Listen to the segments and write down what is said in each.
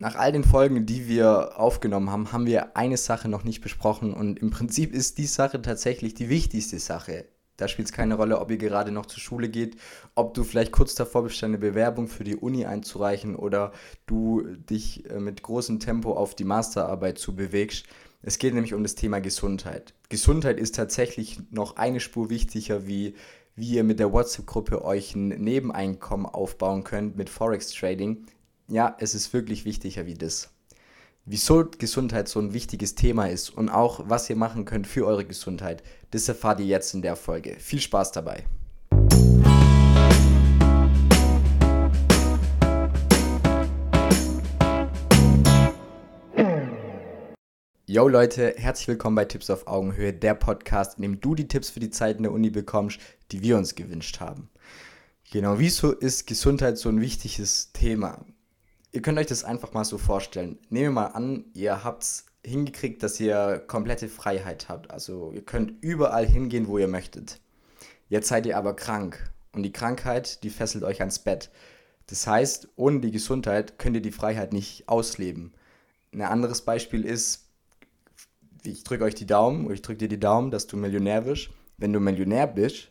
Nach all den Folgen, die wir aufgenommen haben, haben wir eine Sache noch nicht besprochen und im Prinzip ist die Sache tatsächlich die wichtigste Sache. Da spielt es keine Rolle, ob ihr gerade noch zur Schule geht, ob du vielleicht kurz davor bist, eine Bewerbung für die Uni einzureichen oder du dich äh, mit großem Tempo auf die Masterarbeit zu bewegst. Es geht nämlich um das Thema Gesundheit. Gesundheit ist tatsächlich noch eine Spur wichtiger, wie, wie ihr mit der WhatsApp-Gruppe euch ein Nebeneinkommen aufbauen könnt mit Forex Trading ja, es ist wirklich wichtiger wie das. Wieso Gesundheit so ein wichtiges Thema ist und auch was ihr machen könnt für eure Gesundheit, das erfahrt ihr jetzt in der Folge. Viel Spaß dabei. Yo Leute, herzlich willkommen bei Tipps auf Augenhöhe, der Podcast, in dem du die Tipps für die Zeit in der Uni bekommst, die wir uns gewünscht haben. Genau, wieso ist Gesundheit so ein wichtiges Thema? Ihr könnt euch das einfach mal so vorstellen. Nehmen wir mal an, ihr habt es hingekriegt, dass ihr komplette Freiheit habt. Also ihr könnt überall hingehen, wo ihr möchtet. Jetzt seid ihr aber krank und die Krankheit, die fesselt euch ans Bett. Das heißt, ohne die Gesundheit könnt ihr die Freiheit nicht ausleben. Ein anderes Beispiel ist, ich drücke euch die Daumen, ich drücke dir die Daumen, dass du Millionär wirst. Wenn du Millionär bist,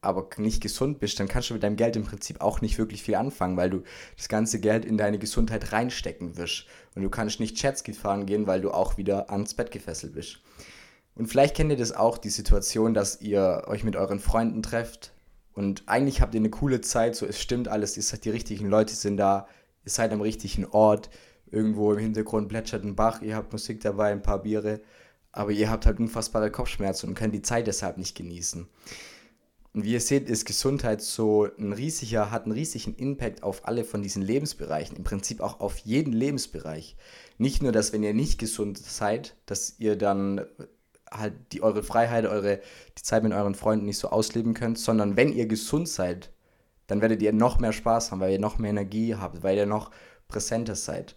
aber nicht gesund bist, dann kannst du mit deinem Geld im Prinzip auch nicht wirklich viel anfangen, weil du das ganze Geld in deine Gesundheit reinstecken wirst. Und du kannst nicht Jetski fahren gehen, weil du auch wieder ans Bett gefesselt bist. Und vielleicht kennt ihr das auch, die Situation, dass ihr euch mit euren Freunden trefft und eigentlich habt ihr eine coole Zeit, so es stimmt alles, die richtigen Leute sind da, ihr seid am richtigen Ort, irgendwo im Hintergrund plätschert ein Bach, ihr habt Musik dabei, ein paar Biere, aber ihr habt halt unfassbare Kopfschmerzen und könnt die Zeit deshalb nicht genießen. Und wie ihr seht, ist Gesundheit so ein riesiger, hat einen riesigen Impact auf alle von diesen Lebensbereichen, im Prinzip auch auf jeden Lebensbereich. Nicht nur, dass wenn ihr nicht gesund seid, dass ihr dann halt die, eure Freiheit, eure, die Zeit mit euren Freunden nicht so ausleben könnt, sondern wenn ihr gesund seid, dann werdet ihr noch mehr Spaß haben, weil ihr noch mehr Energie habt, weil ihr noch präsenter seid.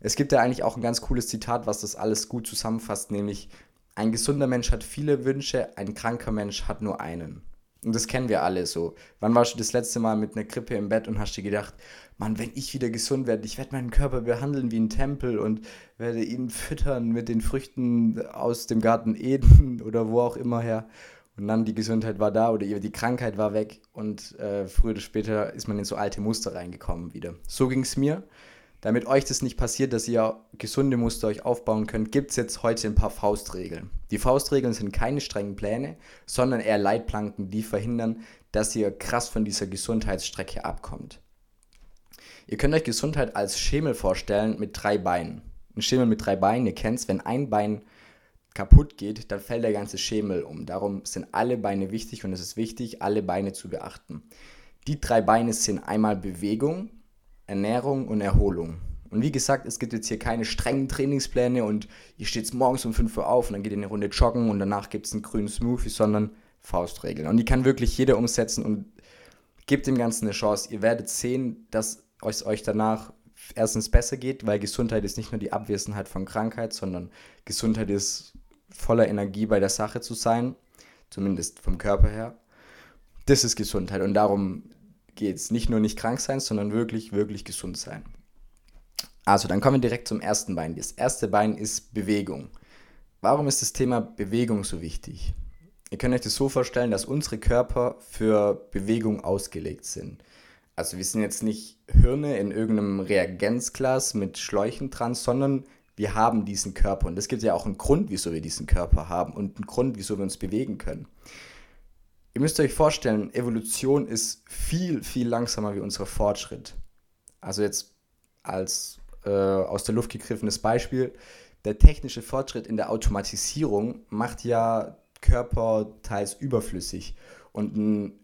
Es gibt ja eigentlich auch ein ganz cooles Zitat, was das alles gut zusammenfasst, nämlich ein gesunder Mensch hat viele Wünsche, ein kranker Mensch hat nur einen. Und das kennen wir alle so. Wann warst du das letzte Mal mit einer Krippe im Bett und hast dir gedacht, Mann, wenn ich wieder gesund werde, ich werde meinen Körper behandeln wie ein Tempel und werde ihn füttern mit den Früchten aus dem Garten Eden oder wo auch immer her. Und dann die Gesundheit war da oder die Krankheit war weg und äh, früher oder später ist man in so alte Muster reingekommen wieder. So ging es mir. Damit euch das nicht passiert, dass ihr gesunde Muster euch aufbauen könnt, gibt es jetzt heute ein paar Faustregeln. Die Faustregeln sind keine strengen Pläne, sondern eher Leitplanken, die verhindern, dass ihr krass von dieser Gesundheitsstrecke abkommt. Ihr könnt euch Gesundheit als Schemel vorstellen mit drei Beinen. Ein Schemel mit drei Beinen, ihr kennt es, wenn ein Bein kaputt geht, dann fällt der ganze Schemel um. Darum sind alle Beine wichtig und es ist wichtig, alle Beine zu beachten. Die drei Beine sind einmal Bewegung, Ernährung und Erholung. Und wie gesagt, es gibt jetzt hier keine strengen Trainingspläne und ihr steht morgens um 5 Uhr auf und dann geht ihr eine Runde joggen und danach gibt es einen grünen Smoothie, sondern Faustregeln. Und die kann wirklich jeder umsetzen und gebt dem Ganzen eine Chance. Ihr werdet sehen, dass es euch danach erstens besser geht, weil Gesundheit ist nicht nur die Abwesenheit von Krankheit, sondern Gesundheit ist voller Energie bei der Sache zu sein, zumindest vom Körper her. Das ist Gesundheit und darum geht es. Nicht nur nicht krank sein, sondern wirklich, wirklich gesund sein. Also, dann kommen wir direkt zum ersten Bein. Das erste Bein ist Bewegung. Warum ist das Thema Bewegung so wichtig? Ihr könnt euch das so vorstellen, dass unsere Körper für Bewegung ausgelegt sind. Also wir sind jetzt nicht Hirne in irgendeinem Reagenzglas mit Schläuchen dran, sondern wir haben diesen Körper. Und es gibt ja auch einen Grund, wieso wir diesen Körper haben und einen Grund, wieso wir uns bewegen können. Ihr müsst euch vorstellen, Evolution ist viel, viel langsamer wie unser Fortschritt. Also jetzt als äh, aus der Luft gegriffenes Beispiel, der technische Fortschritt in der Automatisierung macht ja Körper teils überflüssig. Und ein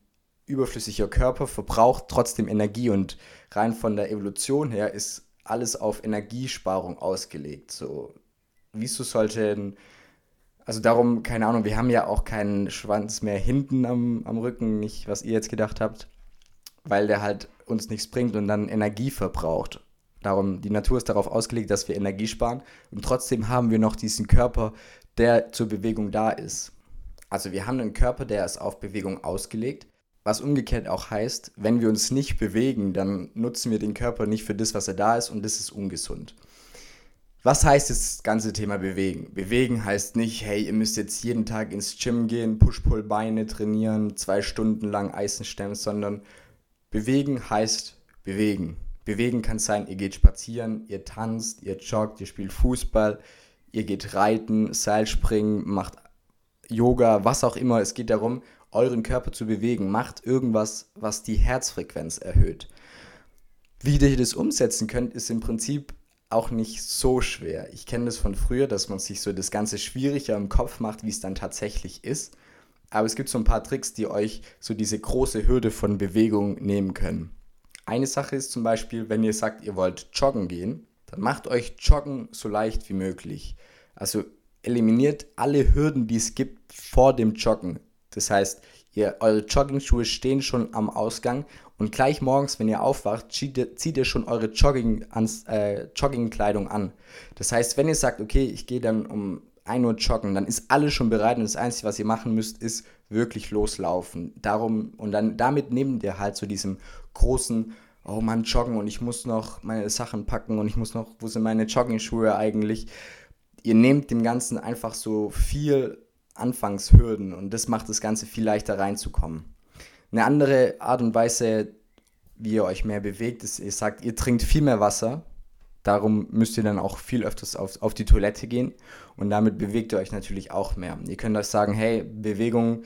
überflüssiger Körper verbraucht trotzdem Energie und rein von der Evolution her ist alles auf Energiesparung ausgelegt. So, wieso sollte ein also darum, keine Ahnung, wir haben ja auch keinen Schwanz mehr hinten am, am Rücken, nicht was ihr jetzt gedacht habt, weil der halt uns nichts bringt und dann Energie verbraucht. Darum, die Natur ist darauf ausgelegt, dass wir Energie sparen und trotzdem haben wir noch diesen Körper, der zur Bewegung da ist. Also wir haben einen Körper, der ist auf Bewegung ausgelegt, was umgekehrt auch heißt, wenn wir uns nicht bewegen, dann nutzen wir den Körper nicht für das, was er da ist und das ist ungesund. Was heißt das ganze Thema bewegen? Bewegen heißt nicht, hey, ihr müsst jetzt jeden Tag ins Gym gehen, Push-Pull-Beine trainieren, zwei Stunden lang Eisen stemmen, sondern bewegen heißt bewegen. Bewegen kann sein, ihr geht spazieren, ihr tanzt, ihr joggt, ihr spielt Fußball, ihr geht reiten, Seilspringen, macht Yoga, was auch immer. Es geht darum, euren Körper zu bewegen. Macht irgendwas, was die Herzfrequenz erhöht. Wie ihr das umsetzen könnt, ist im Prinzip auch nicht so schwer. Ich kenne das von früher, dass man sich so das Ganze schwieriger im Kopf macht, wie es dann tatsächlich ist. Aber es gibt so ein paar Tricks, die euch so diese große Hürde von Bewegung nehmen können. Eine Sache ist zum Beispiel, wenn ihr sagt, ihr wollt joggen gehen, dann macht euch Joggen so leicht wie möglich. Also eliminiert alle Hürden, die es gibt vor dem Joggen. Das heißt, ihr, eure Jogging-Schuhe stehen schon am Ausgang und gleich morgens, wenn ihr aufwacht, zieht ihr, zieht ihr schon eure Jogging äh, Joggingkleidung an. Das heißt, wenn ihr sagt, okay, ich gehe dann um 1 Uhr joggen, dann ist alles schon bereit und das Einzige, was ihr machen müsst, ist wirklich loslaufen. Darum, und dann damit nehmt ihr halt zu so diesem großen, oh Mann, joggen und ich muss noch meine Sachen packen und ich muss noch, wo sind meine Jogging-Schuhe eigentlich? Ihr nehmt dem Ganzen einfach so viel Anfangshürden und das macht das Ganze viel leichter reinzukommen. Eine andere Art und Weise, wie ihr euch mehr bewegt, ist, ihr sagt, ihr trinkt viel mehr Wasser. Darum müsst ihr dann auch viel öfters auf, auf die Toilette gehen und damit bewegt ihr euch natürlich auch mehr. Ihr könnt euch sagen, hey, Bewegung,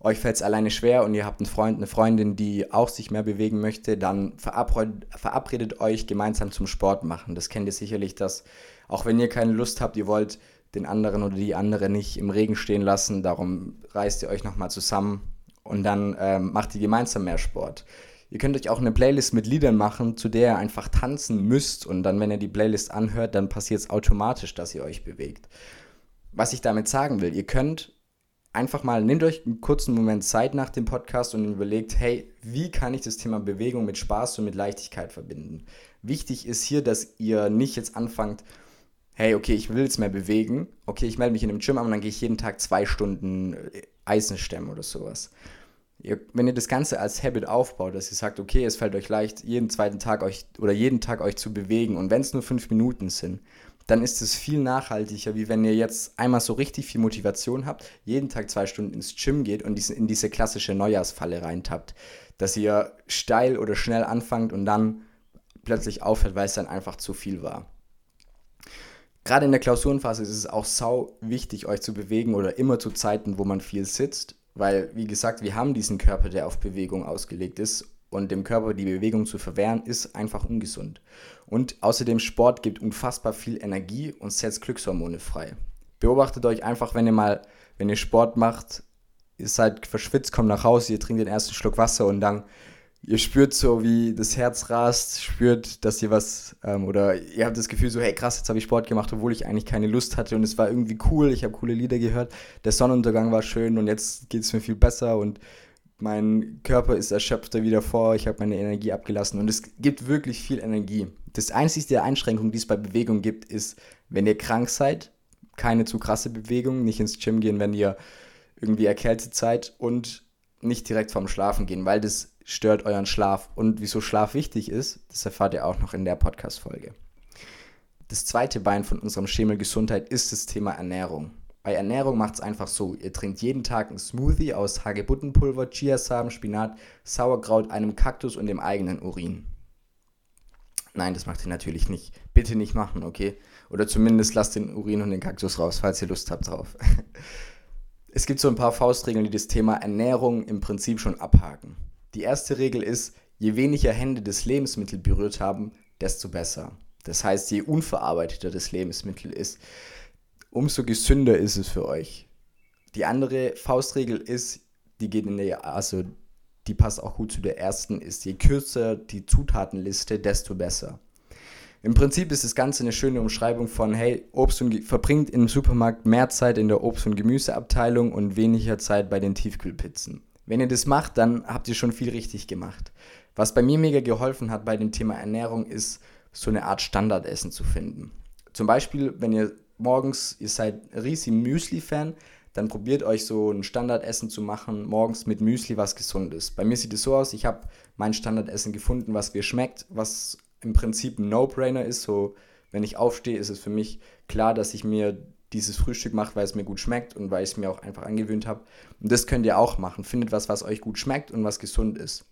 euch fällt es alleine schwer und ihr habt einen Freund, eine Freundin, die auch sich mehr bewegen möchte, dann verabredet, verabredet euch gemeinsam zum Sport machen. Das kennt ihr sicherlich, dass auch wenn ihr keine Lust habt, ihr wollt den anderen oder die andere nicht im Regen stehen lassen, darum reißt ihr euch nochmal zusammen und dann ähm, macht ihr gemeinsam mehr Sport. Ihr könnt euch auch eine Playlist mit Liedern machen, zu der ihr einfach tanzen müsst und dann, wenn ihr die Playlist anhört, dann passiert es automatisch, dass ihr euch bewegt. Was ich damit sagen will, ihr könnt einfach mal, nehmt euch einen kurzen Moment Zeit nach dem Podcast und überlegt, hey, wie kann ich das Thema Bewegung mit Spaß und mit Leichtigkeit verbinden? Wichtig ist hier, dass ihr nicht jetzt anfangt, hey, okay, ich will jetzt mehr bewegen, okay, ich melde mich in einem Gym an und dann gehe ich jeden Tag zwei Stunden Eisen stemmen oder sowas. Ihr, wenn ihr das Ganze als Habit aufbaut, dass ihr sagt, okay, es fällt euch leicht, jeden zweiten Tag euch oder jeden Tag euch zu bewegen und wenn es nur fünf Minuten sind, dann ist es viel nachhaltiger, wie wenn ihr jetzt einmal so richtig viel Motivation habt, jeden Tag zwei Stunden ins Gym geht und in diese klassische Neujahrsfalle reintappt. Dass ihr steil oder schnell anfangt und dann plötzlich aufhört, weil es dann einfach zu viel war. Gerade in der Klausurenphase ist es auch sau wichtig, euch zu bewegen oder immer zu Zeiten, wo man viel sitzt, weil, wie gesagt, wir haben diesen Körper, der auf Bewegung ausgelegt ist und dem Körper die Bewegung zu verwehren, ist einfach ungesund. Und außerdem Sport gibt unfassbar viel Energie und setzt Glückshormone frei. Beobachtet euch einfach, wenn ihr mal, wenn ihr Sport macht, ihr seid verschwitzt, kommt nach Hause, ihr trinkt den ersten Schluck Wasser und dann ihr spürt so, wie das Herz rast, spürt, dass ihr was, ähm, oder ihr habt das Gefühl so, hey krass, jetzt habe ich Sport gemacht, obwohl ich eigentlich keine Lust hatte und es war irgendwie cool, ich habe coole Lieder gehört, der Sonnenuntergang war schön und jetzt geht es mir viel besser und mein Körper ist erschöpfter wie davor, ich habe meine Energie abgelassen und es gibt wirklich viel Energie. Das einzige Einschränkung, die es bei Bewegung gibt, ist, wenn ihr krank seid, keine zu krasse Bewegung, nicht ins Gym gehen, wenn ihr irgendwie erkältet seid und nicht direkt vorm Schlafen gehen, weil das stört euren Schlaf. Und wieso Schlaf wichtig ist, das erfahrt ihr auch noch in der Podcast-Folge. Das zweite Bein von unserem Schemel Gesundheit ist das Thema Ernährung. Bei Ernährung macht es einfach so, ihr trinkt jeden Tag einen Smoothie aus Hagebuttenpulver, Chiasamen, Spinat, Sauerkraut, einem Kaktus und dem eigenen Urin. Nein, das macht ihr natürlich nicht. Bitte nicht machen, okay? Oder zumindest lasst den Urin und den Kaktus raus, falls ihr Lust habt drauf. es gibt so ein paar Faustregeln, die das Thema Ernährung im Prinzip schon abhaken. Die erste Regel ist, je weniger Hände das Lebensmittel berührt haben, desto besser. Das heißt, je unverarbeiteter das Lebensmittel ist, umso gesünder ist es für euch. Die andere Faustregel ist, die geht in der, also die passt auch gut zu der ersten, ist je kürzer die Zutatenliste, desto besser. Im Prinzip ist das Ganze eine schöne Umschreibung von, hey, Obst und verbringt im Supermarkt mehr Zeit in der Obst- und Gemüseabteilung und weniger Zeit bei den Tiefkühlpizzen. Wenn ihr das macht, dann habt ihr schon viel richtig gemacht. Was bei mir mega geholfen hat bei dem Thema Ernährung ist, so eine Art Standardessen zu finden. Zum Beispiel, wenn ihr morgens, ihr seid riesig Müsli-Fan, dann probiert euch so ein Standardessen zu machen, morgens mit Müsli, was gesund ist. Bei mir sieht es so aus, ich habe mein Standardessen gefunden, was mir schmeckt, was im Prinzip ein No-Brainer ist, so Wenn ich aufstehe, ist es für mich klar, dass ich mir dieses Frühstück mache, weil es mir gut schmeckt und weil ich es mir auch einfach angewöhnt habe. Und das könnt ihr auch machen. Findet was, was euch gut schmeckt und was gesund ist.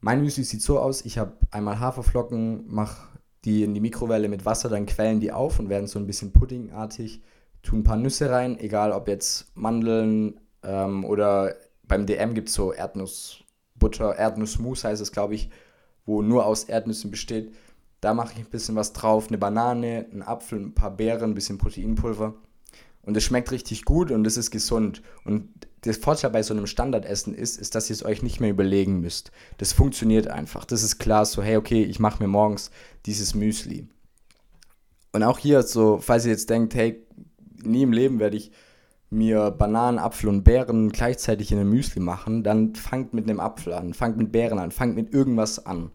Mein Müsli sieht so aus, ich habe einmal Haferflocken, mache die in die Mikrowelle mit Wasser, dann quellen die auf und werden so ein bisschen puddingartig. Tun ein paar Nüsse rein, egal ob jetzt Mandeln ähm, oder beim DM gibt es so Erdnussbutter, Erdnussmus heißt es, glaube ich, wo nur aus Erdnüssen besteht. Da mache ich ein bisschen was drauf, eine Banane, einen Apfel, ein paar Beeren, ein bisschen Proteinpulver. Und es schmeckt richtig gut und es ist gesund. Und der Vorteil bei so einem Standardessen ist, ist, dass ihr es euch nicht mehr überlegen müsst. Das funktioniert einfach. Das ist klar, so, hey, okay, ich mache mir morgens dieses Müsli. Und auch hier, so, falls ihr jetzt denkt, hey, nie im Leben werde ich mir Bananen, Apfel und Beeren gleichzeitig in ein Müsli machen, dann fangt mit einem Apfel an, fangt mit Beeren an, fangt mit irgendwas an.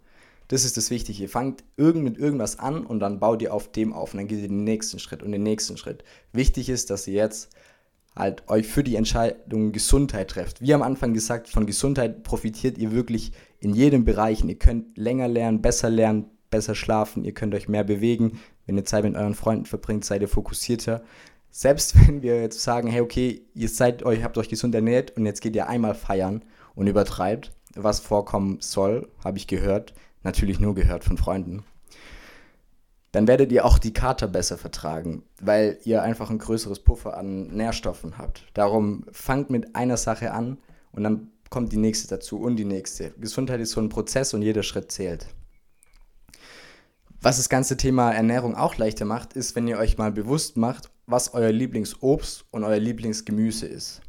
Das ist das Wichtige. Ihr fangt irgend mit irgendwas an und dann baut ihr auf dem auf und dann geht ihr den nächsten Schritt und den nächsten Schritt. Wichtig ist, dass ihr jetzt halt euch für die Entscheidung Gesundheit trefft. Wie am Anfang gesagt, von Gesundheit profitiert ihr wirklich in jedem Bereich. Ihr könnt länger lernen, besser lernen, besser schlafen, ihr könnt euch mehr bewegen. Wenn ihr Zeit mit euren Freunden verbringt, seid ihr fokussierter. Selbst wenn wir jetzt sagen, hey, okay, ihr seid euch, habt euch gesund ernährt und jetzt geht ihr einmal feiern und übertreibt, was vorkommen soll, habe ich gehört, natürlich nur gehört von Freunden, dann werdet ihr auch die Kater besser vertragen, weil ihr einfach ein größeres Puffer an Nährstoffen habt. Darum fangt mit einer Sache an und dann kommt die nächste dazu und die nächste. Gesundheit ist so ein Prozess und jeder Schritt zählt. Was das ganze Thema Ernährung auch leichter macht, ist, wenn ihr euch mal bewusst macht, was euer Lieblingsobst und euer Lieblingsgemüse ist.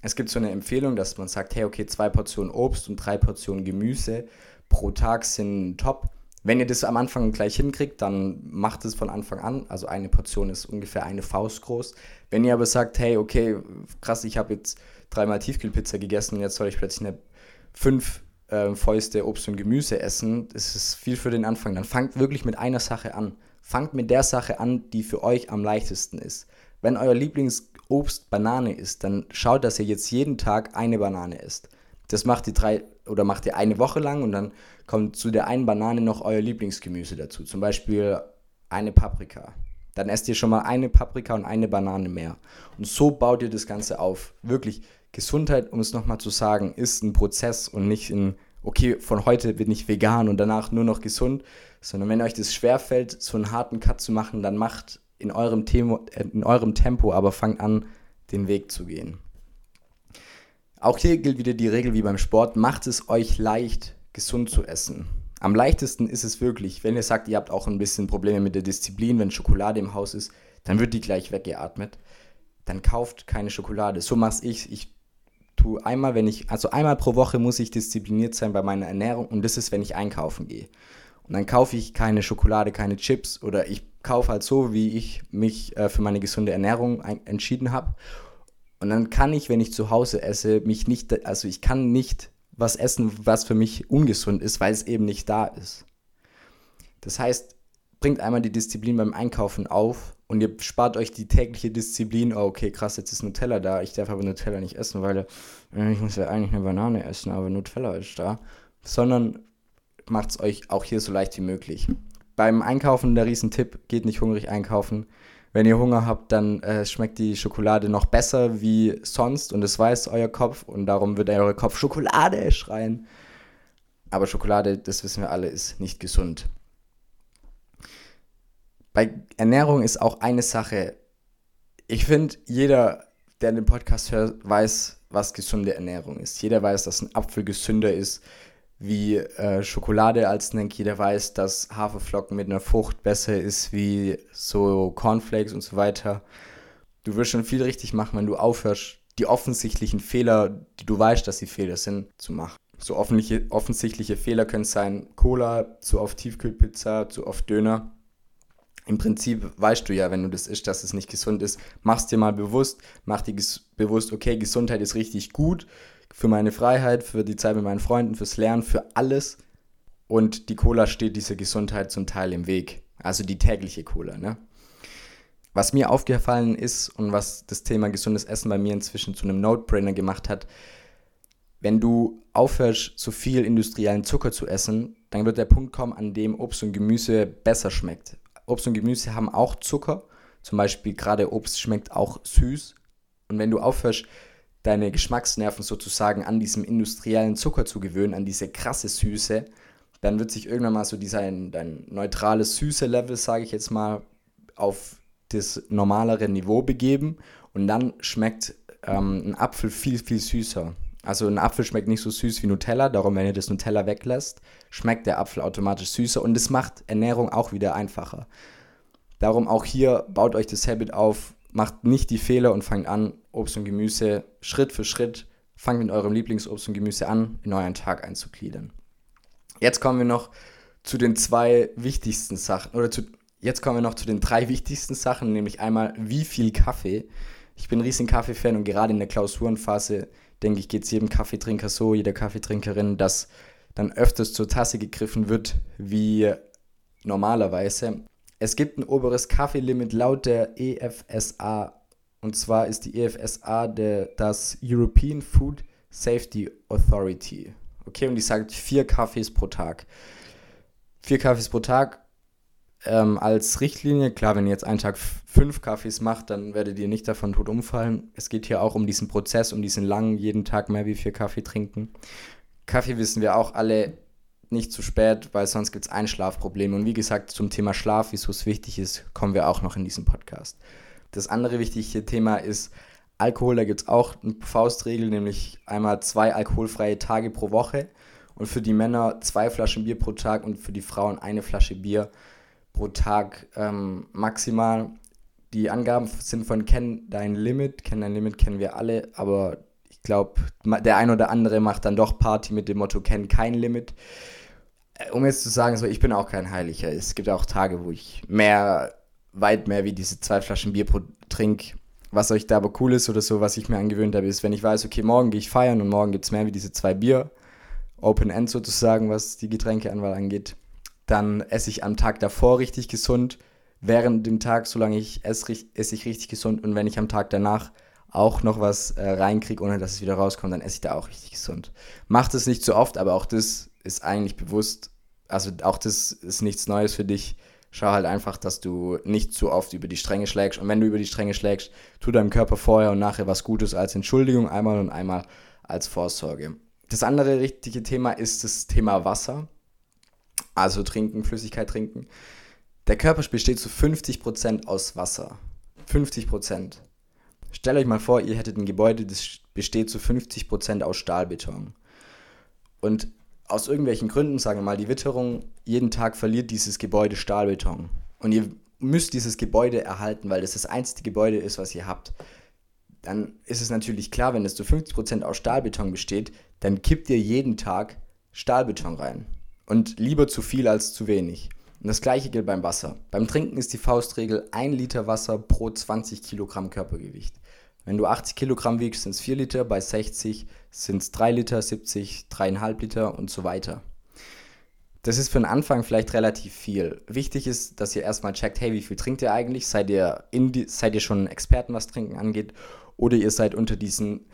Es gibt so eine Empfehlung, dass man sagt, hey, okay, zwei Portionen Obst und drei Portionen Gemüse pro Tag sind top. Wenn ihr das am Anfang gleich hinkriegt, dann macht es von Anfang an. Also eine Portion ist ungefähr eine Faust groß. Wenn ihr aber sagt, hey, okay, krass, ich habe jetzt dreimal Tiefkühlpizza gegessen und jetzt soll ich plötzlich eine fünf äh, Fäuste Obst und Gemüse essen, das ist viel für den Anfang. Dann fangt wirklich mit einer Sache an. Fangt mit der Sache an, die für euch am leichtesten ist. Wenn euer Lieblingsobst Banane ist, dann schaut, dass ihr jetzt jeden Tag eine Banane isst. Das macht ihr drei oder macht ihr eine Woche lang und dann kommt zu der einen Banane noch euer Lieblingsgemüse dazu. Zum Beispiel eine Paprika. Dann esst ihr schon mal eine Paprika und eine Banane mehr. Und so baut ihr das Ganze auf. Wirklich, Gesundheit, um es nochmal zu sagen, ist ein Prozess und nicht ein, okay, von heute bin ich vegan und danach nur noch gesund, sondern wenn euch das schwerfällt, so einen harten Cut zu machen, dann macht in eurem, Tempo, in eurem Tempo, aber fangt an, den Weg zu gehen. Auch hier gilt wieder die Regel wie beim Sport, macht es euch leicht, gesund zu essen. Am leichtesten ist es wirklich, wenn ihr sagt, ihr habt auch ein bisschen Probleme mit der Disziplin, wenn Schokolade im Haus ist, dann wird die gleich weggeatmet. Dann kauft keine Schokolade. So mache ich. Ich tue einmal, wenn ich, also einmal pro Woche muss ich diszipliniert sein bei meiner Ernährung und das ist, wenn ich einkaufen gehe. Und dann kaufe ich keine Schokolade, keine Chips oder ich kaufe halt so, wie ich mich äh, für meine gesunde Ernährung entschieden habe. Und dann kann ich, wenn ich zu Hause esse, mich nicht, also ich kann nicht was essen, was für mich ungesund ist, weil es eben nicht da ist. Das heißt, bringt einmal die Disziplin beim Einkaufen auf und ihr spart euch die tägliche Disziplin, oh, okay, krass, jetzt ist Nutella da, ich darf aber Nutella nicht essen, weil äh, ich muss ja eigentlich eine Banane essen, aber Nutella ist da. Sondern macht es euch auch hier so leicht wie möglich. Beim Einkaufen der Riesentipp, geht nicht hungrig einkaufen. Wenn ihr Hunger habt, dann äh, schmeckt die Schokolade noch besser wie sonst und es weiß euer Kopf und darum wird euer Kopf Schokolade schreien. Aber Schokolade, das wissen wir alle, ist nicht gesund. Bei Ernährung ist auch eine Sache. Ich finde, jeder, der den Podcast hört, weiß, was gesunde Ernährung ist. Jeder weiß, dass ein Apfel gesünder ist wie äh, Schokolade als Snack. Jeder weiß, dass Haferflocken mit einer Frucht besser ist wie so Cornflakes und so weiter. Du wirst schon viel richtig machen, wenn du aufhörst, die offensichtlichen Fehler, die du weißt, dass sie Fehler sind, zu machen. So offensichtliche Fehler können sein Cola, zu oft Tiefkühlpizza, zu oft Döner. Im Prinzip weißt du ja, wenn du das isst, dass es nicht gesund ist. Mach's dir mal bewusst, mach dir bewusst, okay, Gesundheit ist richtig gut für meine Freiheit, für die Zeit mit meinen Freunden, fürs Lernen, für alles. Und die Cola steht dieser Gesundheit zum Teil im Weg. Also die tägliche Cola, ne? Was mir aufgefallen ist und was das Thema gesundes Essen bei mir inzwischen zu einem Note-Brainer gemacht hat, wenn du aufhörst, so viel industriellen Zucker zu essen, dann wird der Punkt kommen, an dem Obst und Gemüse besser schmeckt. Obst und Gemüse haben auch Zucker. Zum Beispiel gerade Obst schmeckt auch süß. Und wenn du aufhörst, deine Geschmacksnerven sozusagen an diesem industriellen Zucker zu gewöhnen, an diese krasse Süße, dann wird sich irgendwann mal so dieser dein neutrales Süße-Level, sage ich jetzt mal, auf das normalere Niveau begeben und dann schmeckt ähm, ein Apfel viel, viel süßer. Also ein Apfel schmeckt nicht so süß wie Nutella, darum wenn ihr das Nutella weglässt, schmeckt der Apfel automatisch süßer und es macht Ernährung auch wieder einfacher. Darum auch hier baut euch das Habit auf, macht nicht die Fehler und fangt an, Obst und Gemüse Schritt für Schritt, fangt mit eurem Lieblingsobst und Gemüse an, in euren Tag einzugliedern. Jetzt kommen wir noch zu den zwei wichtigsten Sachen, oder zu, jetzt kommen wir noch zu den drei wichtigsten Sachen, nämlich einmal, wie viel Kaffee. Ich bin ein riesen Kaffee-Fan und gerade in der Klausurenphase, denke ich, geht es jedem Kaffeetrinker so, jeder Kaffeetrinkerin, dass dann öfters zur Tasse gegriffen wird wie normalerweise. Es gibt ein oberes Kaffeelimit laut der EFSA. Und zwar ist die EFSA der, das European Food Safety Authority. Okay, und die sagt vier Kaffees pro Tag. Vier Kaffees pro Tag ähm, als Richtlinie. Klar, wenn ihr jetzt einen Tag fünf Kaffees macht, dann werdet ihr nicht davon tot umfallen. Es geht hier auch um diesen Prozess, um diesen langen, jeden Tag mehr wie vier Kaffee trinken. Kaffee wissen wir auch alle, nicht zu spät, weil sonst gibt es Einschlafprobleme. Und wie gesagt, zum Thema Schlaf, wieso es wichtig ist, kommen wir auch noch in diesem Podcast. Das andere wichtige Thema ist Alkohol. Da gibt es auch eine Faustregel, nämlich einmal zwei alkoholfreie Tage pro Woche. Und für die Männer zwei Flaschen Bier pro Tag und für die Frauen eine Flasche Bier pro Tag ähm, maximal. Die Angaben sind von Kenn Dein Limit. Kenn Dein Limit kennen wir alle, aber ich glaube, der ein oder andere macht dann doch Party mit dem Motto Kenn kein Limit. Äh, um jetzt zu sagen, so, ich bin auch kein Heiliger. Es gibt auch Tage, wo ich mehr, weit mehr wie diese zwei Flaschen Bier pro Trink. Was euch da aber cool ist oder so, was ich mir angewöhnt habe, ist, wenn ich weiß, okay, morgen gehe ich feiern und morgen gibt es mehr wie diese zwei Bier, Open End sozusagen, was die Getränkeanwahl angeht, dann esse ich am Tag davor richtig gesund, während dem Tag, solange ich esse, esse ich richtig gesund und wenn ich am Tag danach auch noch was äh, reinkriege, ohne dass es wieder rauskommt, dann esse ich da auch richtig gesund. Macht es nicht zu oft, aber auch das ist eigentlich bewusst, also auch das ist nichts Neues für dich. Schau halt einfach, dass du nicht zu oft über die Stränge schlägst. Und wenn du über die Stränge schlägst, tu deinem Körper vorher und nachher was Gutes als Entschuldigung einmal und einmal als Vorsorge. Das andere richtige Thema ist das Thema Wasser. Also trinken, Flüssigkeit trinken. Der Körper besteht zu 50% aus Wasser. 50%. Stellt euch mal vor, ihr hättet ein Gebäude, das besteht zu 50% aus Stahlbeton. Und aus irgendwelchen Gründen, sagen wir mal die Witterung, jeden Tag verliert dieses Gebäude Stahlbeton. Und ihr müsst dieses Gebäude erhalten, weil das das einzige Gebäude ist, was ihr habt. Dann ist es natürlich klar, wenn es zu 50% aus Stahlbeton besteht, dann kippt ihr jeden Tag Stahlbeton rein. Und lieber zu viel als zu wenig. Und das gleiche gilt beim Wasser. Beim Trinken ist die Faustregel 1 Liter Wasser pro 20 Kilogramm Körpergewicht. Wenn du 80 Kilogramm wiegst, sind es 4 Liter, bei 60 sind es 3 Liter, 70, 3,5 Liter und so weiter. Das ist für den Anfang vielleicht relativ viel. Wichtig ist, dass ihr erstmal checkt, hey, wie viel trinkt ihr eigentlich? Seid ihr, die, seid ihr schon Experten, was Trinken angeht? Oder ihr seid unter diesen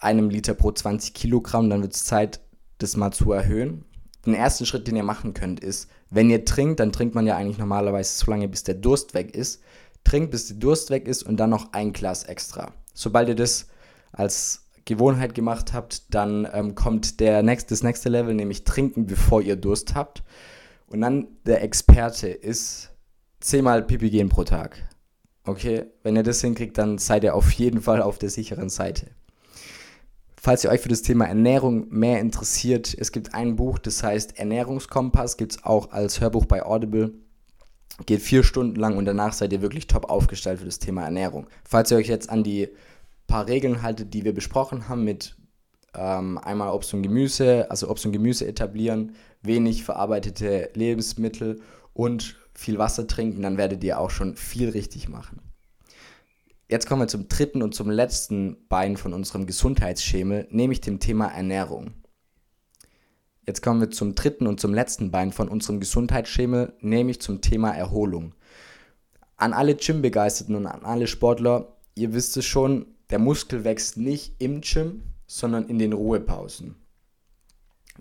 einem Liter pro 20 Kilogramm, dann wird es Zeit, das mal zu erhöhen. Den ersten Schritt, den ihr machen könnt, ist, wenn ihr trinkt, dann trinkt man ja eigentlich normalerweise so lange, bis der Durst weg ist. Trinkt, bis der Durst weg ist und dann noch ein Glas extra. Sobald ihr das als Gewohnheit gemacht habt, dann ähm, kommt der nächste, das nächste Level, nämlich trinken, bevor ihr Durst habt. Und dann der Experte ist zehnmal Pipi gehen pro Tag. Okay, wenn ihr das hinkriegt, dann seid ihr auf jeden Fall auf der sicheren Seite. Falls ihr euch für das Thema Ernährung mehr interessiert, es gibt ein Buch, das heißt Ernährungskompass, gibt es auch als Hörbuch bei Audible. Geht vier Stunden lang und danach seid ihr wirklich top aufgestellt für das Thema Ernährung. Falls ihr euch jetzt an die paar Regeln haltet, die wir besprochen haben, mit ähm, einmal Obst und Gemüse, also Obst und Gemüse etablieren, wenig verarbeitete Lebensmittel und viel Wasser trinken, dann werdet ihr auch schon viel richtig machen. Jetzt kommen wir zum dritten und zum letzten Bein von unserem Gesundheitsschemel, nämlich dem Thema Ernährung. Jetzt kommen wir zum dritten und zum letzten Bein von unserem Gesundheitsschemel, nämlich zum Thema Erholung. An alle Gym-Begeisterten und an alle Sportler, ihr wisst es schon, der Muskel wächst nicht im Gym, sondern in den Ruhepausen.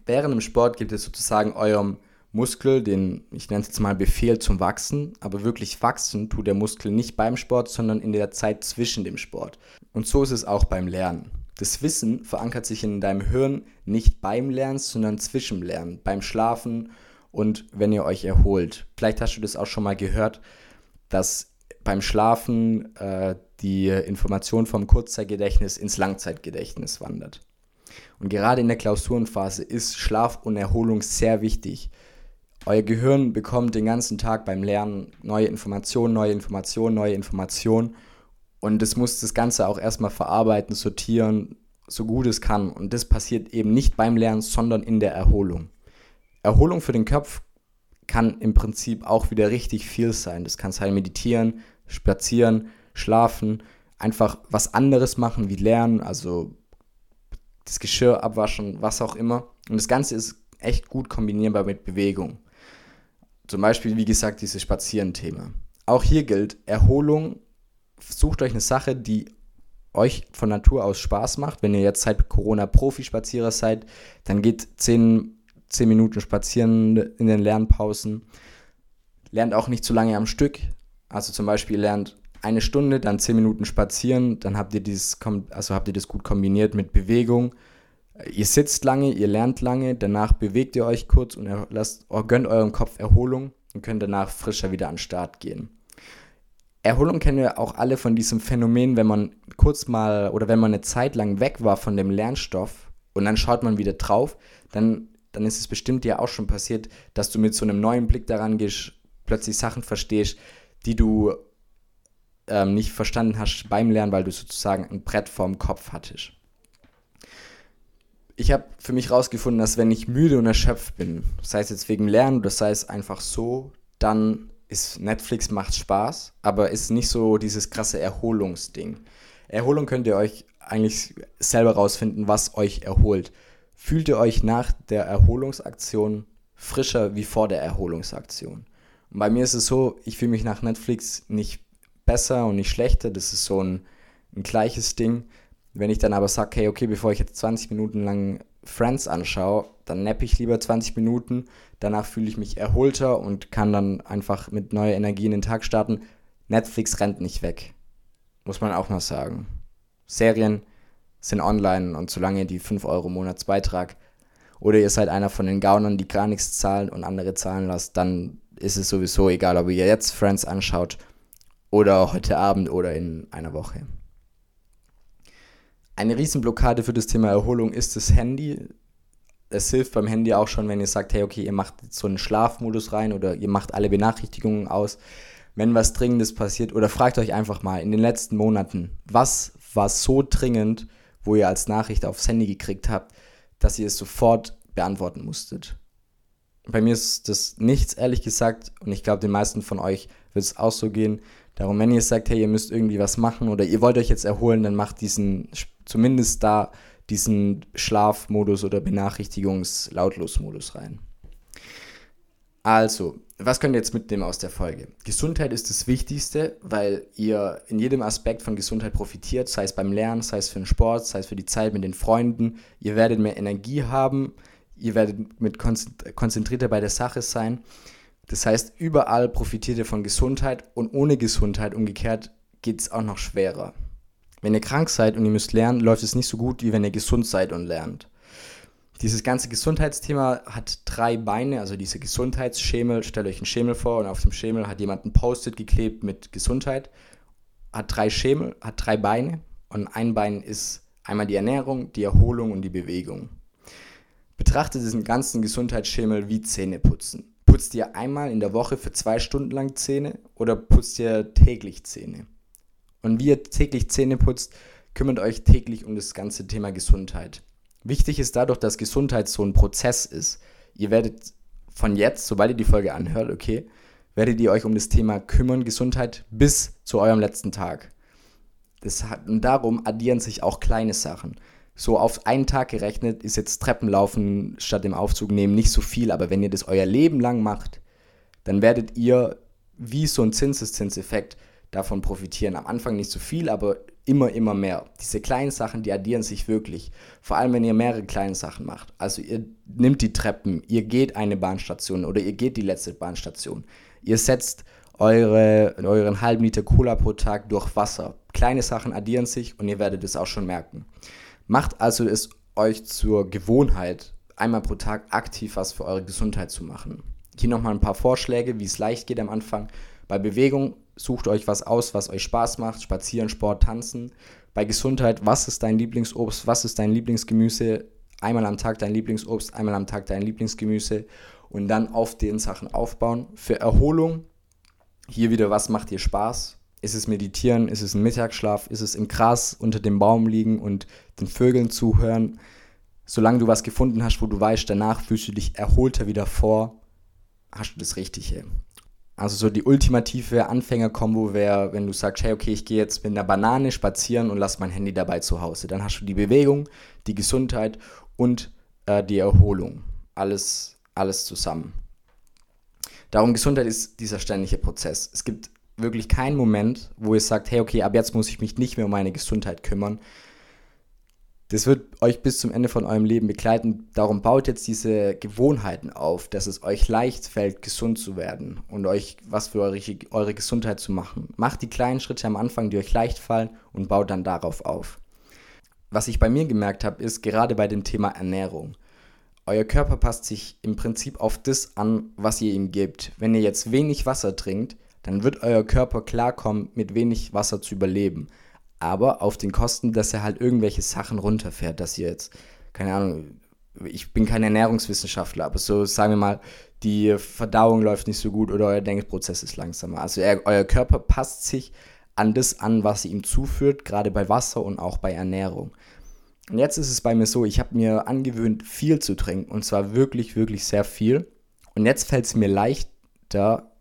Während dem Sport gibt es sozusagen eurem Muskel, den, ich nenne es jetzt mal Befehl zum Wachsen, aber wirklich wachsen tut der Muskel nicht beim Sport, sondern in der Zeit zwischen dem Sport. Und so ist es auch beim Lernen. Das Wissen verankert sich in deinem Hirn nicht beim Lernen, sondern zwischen Lernen, beim Schlafen und wenn ihr euch erholt. Vielleicht hast du das auch schon mal gehört, dass beim Schlafen äh, die Information vom Kurzzeitgedächtnis ins Langzeitgedächtnis wandert. Und gerade in der Klausurenphase ist Schlaf und Erholung sehr wichtig. Euer Gehirn bekommt den ganzen Tag beim Lernen neue Informationen, neue Informationen, neue Informationen. Und es muss das Ganze auch erstmal verarbeiten, sortieren, so gut es kann. Und das passiert eben nicht beim Lernen, sondern in der Erholung. Erholung für den Kopf kann im Prinzip auch wieder richtig viel sein. Das kann sein meditieren, spazieren, schlafen, einfach was anderes machen wie lernen, also das Geschirr abwaschen, was auch immer. Und das Ganze ist echt gut kombinierbar mit Bewegung. Zum Beispiel, wie gesagt, dieses Spazieren-Thema. Auch hier gilt, Erholung, sucht euch eine Sache, die euch von Natur aus Spaß macht. Wenn ihr jetzt seit Corona Profispazierer seid, dann geht 10, 10 Minuten spazieren in den Lernpausen. Lernt auch nicht zu lange am Stück. Also zum Beispiel lernt eine Stunde, dann 10 Minuten spazieren, dann habt ihr, dieses, also habt ihr das gut kombiniert mit Bewegung. Ihr sitzt lange, ihr lernt lange, danach bewegt ihr euch kurz und lasst, gönnt eurem Kopf Erholung und könnt danach frischer wieder an den Start gehen. Erholung kennen wir auch alle von diesem Phänomen, wenn man kurz mal oder wenn man eine Zeit lang weg war von dem Lernstoff und dann schaut man wieder drauf, dann, dann ist es bestimmt dir auch schon passiert, dass du mit so einem neuen Blick daran gehst, plötzlich Sachen verstehst, die du ähm, nicht verstanden hast beim Lernen, weil du sozusagen ein Brett vorm Kopf hattest. Ich habe für mich rausgefunden, dass wenn ich müde und erschöpft bin, sei es jetzt wegen Lernen oder sei es einfach so, dann ist Netflix macht Spaß, aber ist nicht so dieses krasse Erholungsding. Erholung könnt ihr euch eigentlich selber rausfinden, was euch erholt. Fühlt ihr euch nach der Erholungsaktion frischer wie vor der Erholungsaktion? Und bei mir ist es so, ich fühle mich nach Netflix nicht besser und nicht schlechter, das ist so ein, ein gleiches Ding. Wenn ich dann aber sage, hey, okay, bevor ich jetzt 20 Minuten lang Friends anschaue, dann nappe ich lieber 20 Minuten. Danach fühle ich mich erholter und kann dann einfach mit neuer Energie in den Tag starten. Netflix rennt nicht weg. Muss man auch mal sagen. Serien sind online und solange die 5 Euro Monatsbeitrag oder ihr seid einer von den Gaunern, die gar nichts zahlen und andere zahlen lasst, dann ist es sowieso egal, ob ihr jetzt Friends anschaut oder heute Abend oder in einer Woche. Eine Riesenblockade für das Thema Erholung ist das Handy. Es hilft beim Handy auch schon, wenn ihr sagt, hey, okay, ihr macht so einen Schlafmodus rein oder ihr macht alle Benachrichtigungen aus, wenn was Dringendes passiert. Oder fragt euch einfach mal in den letzten Monaten, was war so dringend, wo ihr als Nachricht aufs Handy gekriegt habt, dass ihr es sofort beantworten musstet. Bei mir ist das nichts, ehrlich gesagt, und ich glaube, den meisten von euch wird es auch so gehen. Darum, wenn ihr sagt, hey, ihr müsst irgendwie was machen oder ihr wollt euch jetzt erholen, dann macht diesen zumindest da diesen Schlafmodus oder Benachrichtigungs-Lautlos-Modus rein. Also, was könnt ihr jetzt mitnehmen aus der Folge? Gesundheit ist das Wichtigste, weil ihr in jedem Aspekt von Gesundheit profitiert, sei es beim Lernen, sei es für den Sport, sei es für die Zeit mit den Freunden. Ihr werdet mehr Energie haben, ihr werdet mit konzentrierter bei der Sache sein. Das heißt, überall profitiert ihr von Gesundheit und ohne Gesundheit umgekehrt geht es auch noch schwerer. Wenn ihr krank seid und ihr müsst lernen, läuft es nicht so gut, wie wenn ihr gesund seid und lernt. Dieses ganze Gesundheitsthema hat drei Beine, also diese Gesundheitsschemel. Stellt euch einen Schemel vor und auf dem Schemel hat jemand ein Post-it geklebt mit Gesundheit. Hat drei Schemel, hat drei Beine und ein Bein ist einmal die Ernährung, die Erholung und die Bewegung. Betrachtet diesen ganzen Gesundheitsschemel wie Zähne putzen. Putzt ihr einmal in der Woche für zwei Stunden lang Zähne oder putzt ihr täglich Zähne? Und wie ihr täglich Zähne putzt, kümmert euch täglich um das ganze Thema Gesundheit. Wichtig ist dadurch, dass Gesundheit so ein Prozess ist. Ihr werdet von jetzt, sobald ihr die Folge anhört, okay, werdet ihr euch um das Thema kümmern, Gesundheit, bis zu eurem letzten Tag. Das hat, und darum addieren sich auch kleine Sachen. So auf einen Tag gerechnet ist jetzt Treppenlaufen statt dem Aufzug nehmen nicht so viel, aber wenn ihr das euer Leben lang macht, dann werdet ihr wie so ein Zinseszinseffekt davon profitieren. Am Anfang nicht so viel, aber immer, immer mehr. Diese kleinen Sachen, die addieren sich wirklich. Vor allem, wenn ihr mehrere kleine Sachen macht. Also ihr nimmt die Treppen, ihr geht eine Bahnstation oder ihr geht die letzte Bahnstation. Ihr setzt eure, euren halben Liter Cola pro Tag durch Wasser. Kleine Sachen addieren sich und ihr werdet es auch schon merken. Macht also es euch zur Gewohnheit, einmal pro Tag aktiv was für eure Gesundheit zu machen. Hier nochmal ein paar Vorschläge, wie es leicht geht am Anfang. Bei Bewegung sucht euch was aus, was euch Spaß macht. Spazieren, Sport, Tanzen. Bei Gesundheit, was ist dein Lieblingsobst, was ist dein Lieblingsgemüse? Einmal am Tag dein Lieblingsobst, einmal am Tag dein Lieblingsgemüse und dann auf den Sachen aufbauen. Für Erholung, hier wieder, was macht dir Spaß? Ist es Meditieren? Ist es ein Mittagsschlaf? Ist es im Gras unter dem Baum liegen und den Vögeln zuhören? Solange du was gefunden hast, wo du weißt, danach fühlst du dich erholter wieder vor, hast du das Richtige. Also so die ultimative Anfänger-Kombo wäre, wenn du sagst, hey, okay, ich gehe jetzt mit einer Banane spazieren und lass mein Handy dabei zu Hause. Dann hast du die Bewegung, die Gesundheit und äh, die Erholung. Alles, alles zusammen. Darum, Gesundheit ist dieser ständige Prozess. Es gibt wirklich keinen Moment, wo ihr sagt, hey, okay, ab jetzt muss ich mich nicht mehr um meine Gesundheit kümmern, das wird euch bis zum Ende von eurem Leben begleiten. Darum baut jetzt diese Gewohnheiten auf, dass es euch leicht fällt, gesund zu werden und euch was für eure, eure Gesundheit zu machen. Macht die kleinen Schritte am Anfang, die euch leicht fallen und baut dann darauf auf. Was ich bei mir gemerkt habe, ist gerade bei dem Thema Ernährung. Euer Körper passt sich im Prinzip auf das an, was ihr ihm gebt. Wenn ihr jetzt wenig Wasser trinkt, dann wird euer Körper klarkommen, mit wenig Wasser zu überleben aber auf den Kosten, dass er halt irgendwelche Sachen runterfährt, dass ihr jetzt, keine Ahnung, ich bin kein Ernährungswissenschaftler, aber so sagen wir mal, die Verdauung läuft nicht so gut oder euer Denkprozess ist langsamer. Also er, euer Körper passt sich an das an, was ihr ihm zuführt, gerade bei Wasser und auch bei Ernährung. Und jetzt ist es bei mir so, ich habe mir angewöhnt, viel zu trinken und zwar wirklich, wirklich sehr viel. Und jetzt fällt es mir leichter,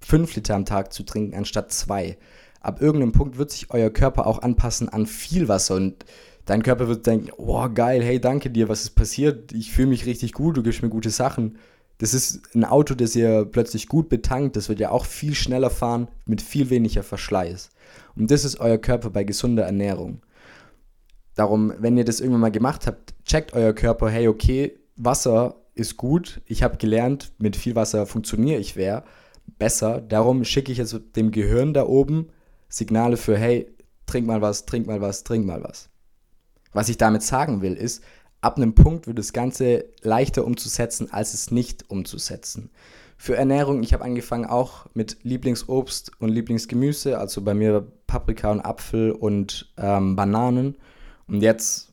5 Liter am Tag zu trinken anstatt 2 ab irgendeinem Punkt wird sich euer Körper auch anpassen an viel Wasser und dein Körper wird denken, oh geil, hey, danke dir, was ist passiert? Ich fühle mich richtig gut, du gibst mir gute Sachen. Das ist ein Auto, das ihr plötzlich gut betankt, das wird ja auch viel schneller fahren mit viel weniger Verschleiß. Und das ist euer Körper bei gesunder Ernährung. Darum, wenn ihr das irgendwann mal gemacht habt, checkt euer Körper, hey, okay, Wasser ist gut, ich habe gelernt, mit viel Wasser funktioniere ich wer besser. Darum schicke ich jetzt dem Gehirn da oben Signale für, hey, trink mal was, trink mal was, trink mal was. Was ich damit sagen will, ist, ab einem Punkt wird das Ganze leichter umzusetzen, als es nicht umzusetzen. Für Ernährung, ich habe angefangen auch mit Lieblingsobst und Lieblingsgemüse, also bei mir Paprika und Apfel und ähm, Bananen. Und jetzt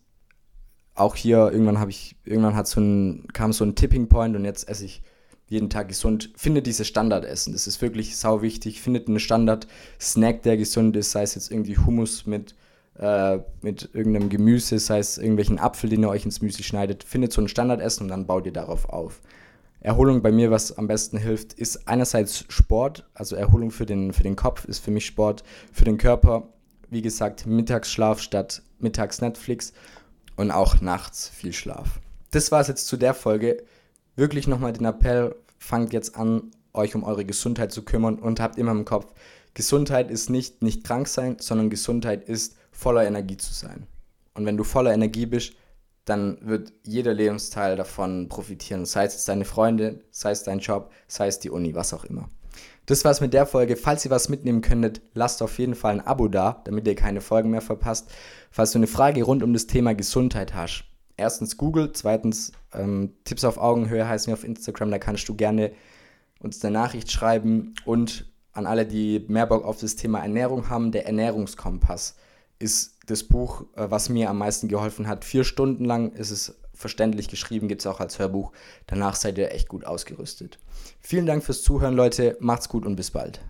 auch hier, irgendwann ich, irgendwann hat so ein, kam so ein Tipping Point und jetzt esse ich jeden Tag gesund. Findet dieses Standardessen. Das ist wirklich sau wichtig. Findet einen Standard-Snack, der gesund ist, sei es jetzt irgendwie Hummus mit, äh, mit irgendeinem Gemüse, sei es irgendwelchen Apfel, den ihr euch ins Müsli schneidet. Findet so ein Standardessen und dann baut ihr darauf auf. Erholung bei mir, was am besten hilft, ist einerseits Sport, also Erholung für den, für den Kopf ist für mich Sport, für den Körper, wie gesagt, Mittagsschlaf statt Mittags Netflix und auch nachts viel Schlaf. Das war es jetzt zu der Folge wirklich nochmal den Appell, fangt jetzt an, euch um eure Gesundheit zu kümmern und habt immer im Kopf, Gesundheit ist nicht nicht krank sein, sondern Gesundheit ist voller Energie zu sein. Und wenn du voller Energie bist, dann wird jeder Lebensteil davon profitieren. Sei es deine Freunde, sei es dein Job, sei es die Uni, was auch immer. Das war's mit der Folge. Falls ihr was mitnehmen könntet, lasst auf jeden Fall ein Abo da, damit ihr keine Folgen mehr verpasst. Falls du eine Frage rund um das Thema Gesundheit hast, erstens Google, zweitens ähm, Tipps auf Augenhöhe heißen wir auf Instagram, da kannst du gerne uns eine Nachricht schreiben und an alle, die mehr Bock auf das Thema Ernährung haben, der Ernährungskompass ist das Buch, äh, was mir am meisten geholfen hat. Vier Stunden lang ist es verständlich geschrieben, gibt es auch als Hörbuch. Danach seid ihr echt gut ausgerüstet. Vielen Dank fürs Zuhören, Leute. Macht's gut und bis bald.